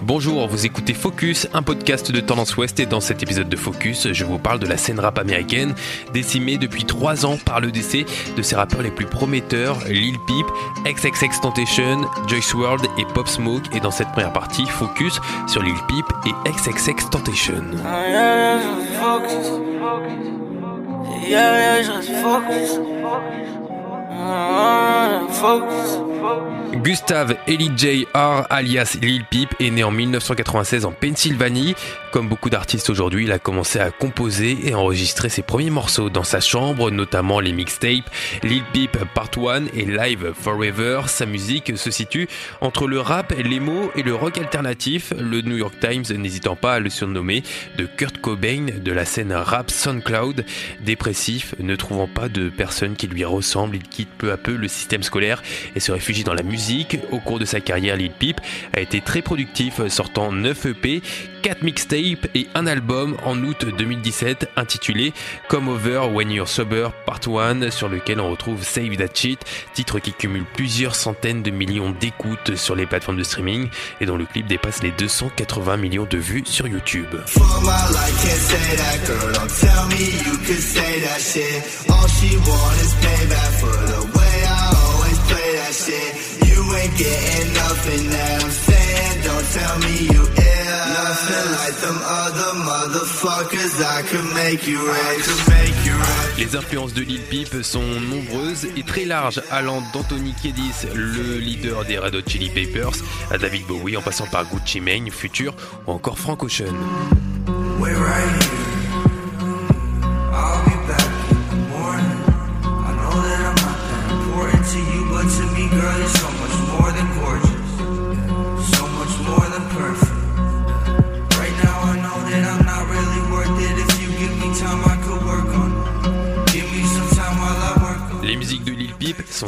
Bonjour, vous écoutez Focus, un podcast de Tendance Ouest et dans cet épisode de Focus, je vous parle de la scène rap américaine, décimée depuis 3 ans par le décès de ses rappeurs les plus prometteurs, Lil Peep, XXX Tentation, Joyce World et Pop Smoke et dans cette première partie, Focus sur Lil Peep et XXX Tentation. Gustave J. R. alias Lil Peep est né en 1996 en Pennsylvanie. Comme beaucoup d'artistes aujourd'hui, il a commencé à composer et enregistrer ses premiers morceaux dans sa chambre, notamment les mixtapes Lil Peep Part 1 et Live Forever. Sa musique se situe entre le rap, les mots et le rock alternatif, le New York Times n'hésitant pas à le surnommer de Kurt Cobain de la scène rap SoundCloud. Dépressif, ne trouvant pas de personne qui lui ressemble, il quitte peu à peu le système scolaire et se réfugie dans la musique. Au cours de sa carrière, Lil Peep a été très productif, sortant 9 EP, 4 mixtapes et un album en août 2017 intitulé Come Over When You're Sober Part 1 sur lequel on retrouve Save That Shit, titre qui cumule plusieurs centaines de millions d'écoutes sur les plateformes de streaming et dont le clip dépasse les 280 millions de vues sur YouTube. Les influences de Lil Peep sont nombreuses et très larges, allant d'Anthony Kiedis, le leader des Red Hot Chili Peppers, à David Bowie, en passant par Gucci Mane, Future ou encore Frank Ocean.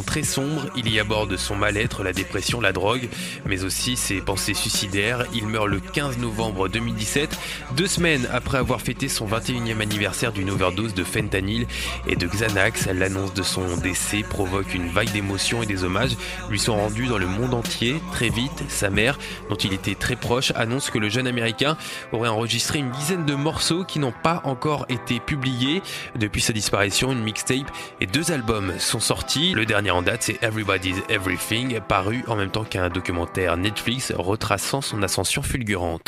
Très sombres, il y aborde son mal-être, la dépression, la drogue, mais aussi ses pensées suicidaires. Il meurt le 15 novembre 2017, deux semaines après avoir fêté son 21e anniversaire d'une overdose de fentanyl et de Xanax. L'annonce de son décès provoque une vague d'émotions et des hommages lui sont rendus dans le monde entier. Très vite, sa mère, dont il était très proche, annonce que le jeune américain aurait enregistré une dizaine de morceaux qui n'ont pas encore été publiés. Depuis sa disparition, une mixtape et deux albums sont sortis. Le dernier en date, c'est Everybody's Everything, paru en même temps qu'un documentaire Netflix retraçant son ascension fulgurante.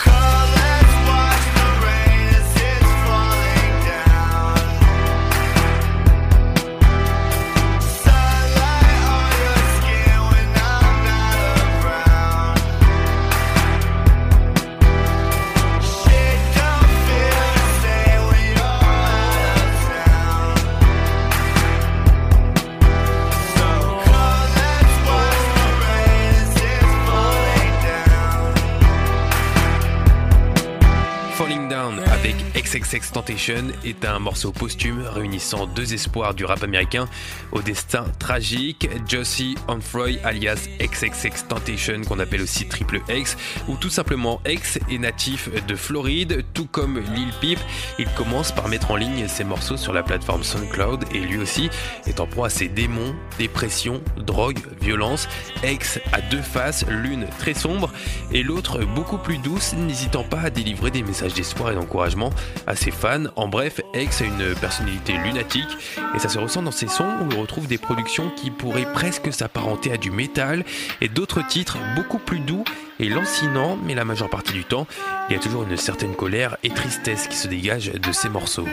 XXX Tentation est un morceau posthume réunissant deux espoirs du rap américain au destin tragique, Josie Onfroy alias XXX Tentation qu'on appelle aussi Triple X ou tout simplement X est natif de Floride tout comme Lil Peep. Il commence par mettre en ligne ses morceaux sur la plateforme SoundCloud et lui aussi est en proie à ses démons, dépression, drogue, violence. X a deux faces, l'une très sombre et l'autre beaucoup plus douce, n'hésitant pas à délivrer des messages d'espoir et d'encouragement à ses fans. En bref, X a une personnalité lunatique et ça se ressent dans ses sons où on retrouve des productions qui pourraient presque s'apparenter à du métal et d'autres titres beaucoup plus doux et lancinants, mais la majeure partie du temps, il y a toujours une certaine colère et tristesse qui se dégage de ces morceaux.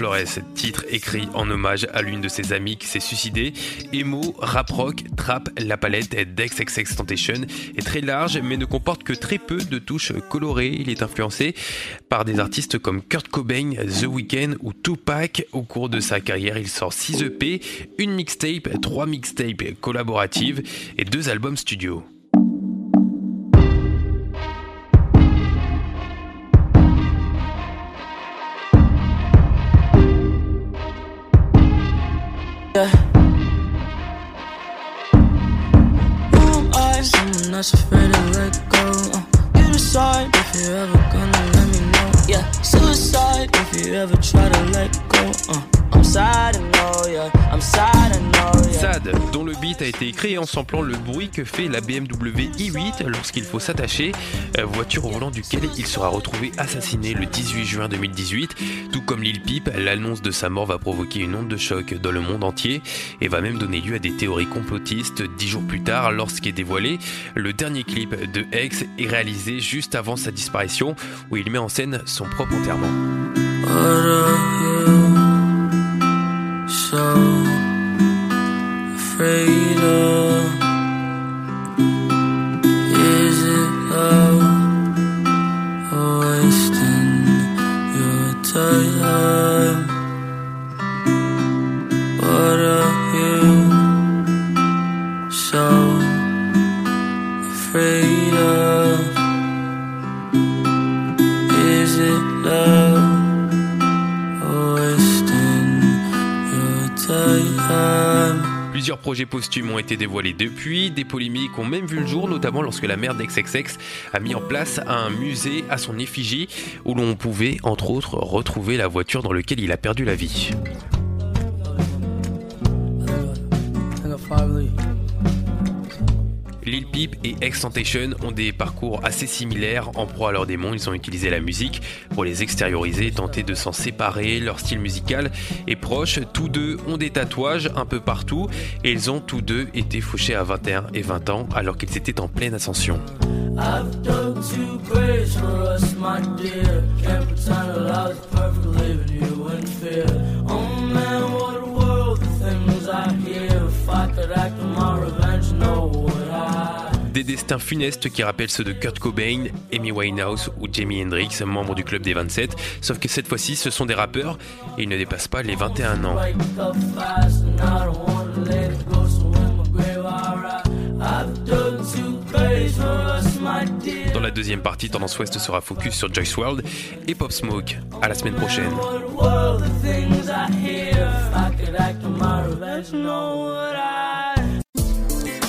Flores, titre écrit en hommage à l'une de ses amies qui s'est suicidée. Emo, rap rock, trap, la palette d'XXX Tentation est très large mais ne comporte que très peu de touches colorées. Il est influencé par des artistes comme Kurt Cobain, The Weeknd ou Tupac. Au cours de sa carrière, il sort 6 EP, une mixtape, 3 mixtapes collaboratives et 2 albums studio. Yeah. Who am Someone that's afraid to let go. Uh, you decide if you're ever gonna let me know. Yeah. Suicide if you ever try to let go. Uh. Sad, dont le beat a été écrit en samplant le bruit que fait la BMW i8 lorsqu'il faut s'attacher, euh, voiture au volant duquel il sera retrouvé assassiné le 18 juin 2018. Tout comme Lil Peep, l'annonce de sa mort va provoquer une onde de choc dans le monde entier et va même donner lieu à des théories complotistes dix jours plus tard lorsqu'est dévoilé le dernier clip de X est réalisé juste avant sa disparition où il met en scène son propre enterrement. crazy Plusieurs projets posthumes ont été dévoilés depuis, des polémiques ont même vu le jour, notamment lorsque la mère d'XXX a mis en place un musée à son effigie où l'on pouvait entre autres retrouver la voiture dans laquelle il a perdu la vie. Lil Peep et Extentation ont des parcours assez similaires en proie à leurs démons. Ils ont utilisé la musique pour les extérioriser, tenter de s'en séparer. Leur style musical est proche. Tous deux ont des tatouages un peu partout et ils ont tous deux été fauchés à 21 et 20 ans alors qu'ils étaient en pleine ascension. Des destins funestes qui rappellent ceux de Kurt Cobain, Amy Winehouse ou Jamie Hendrix, membres du club des 27, sauf que cette fois-ci ce sont des rappeurs et ils ne dépassent pas les 21 ans. Dans la deuxième partie, Tendance Ouest sera focus sur Joyce World et Pop Smoke. À la semaine prochaine.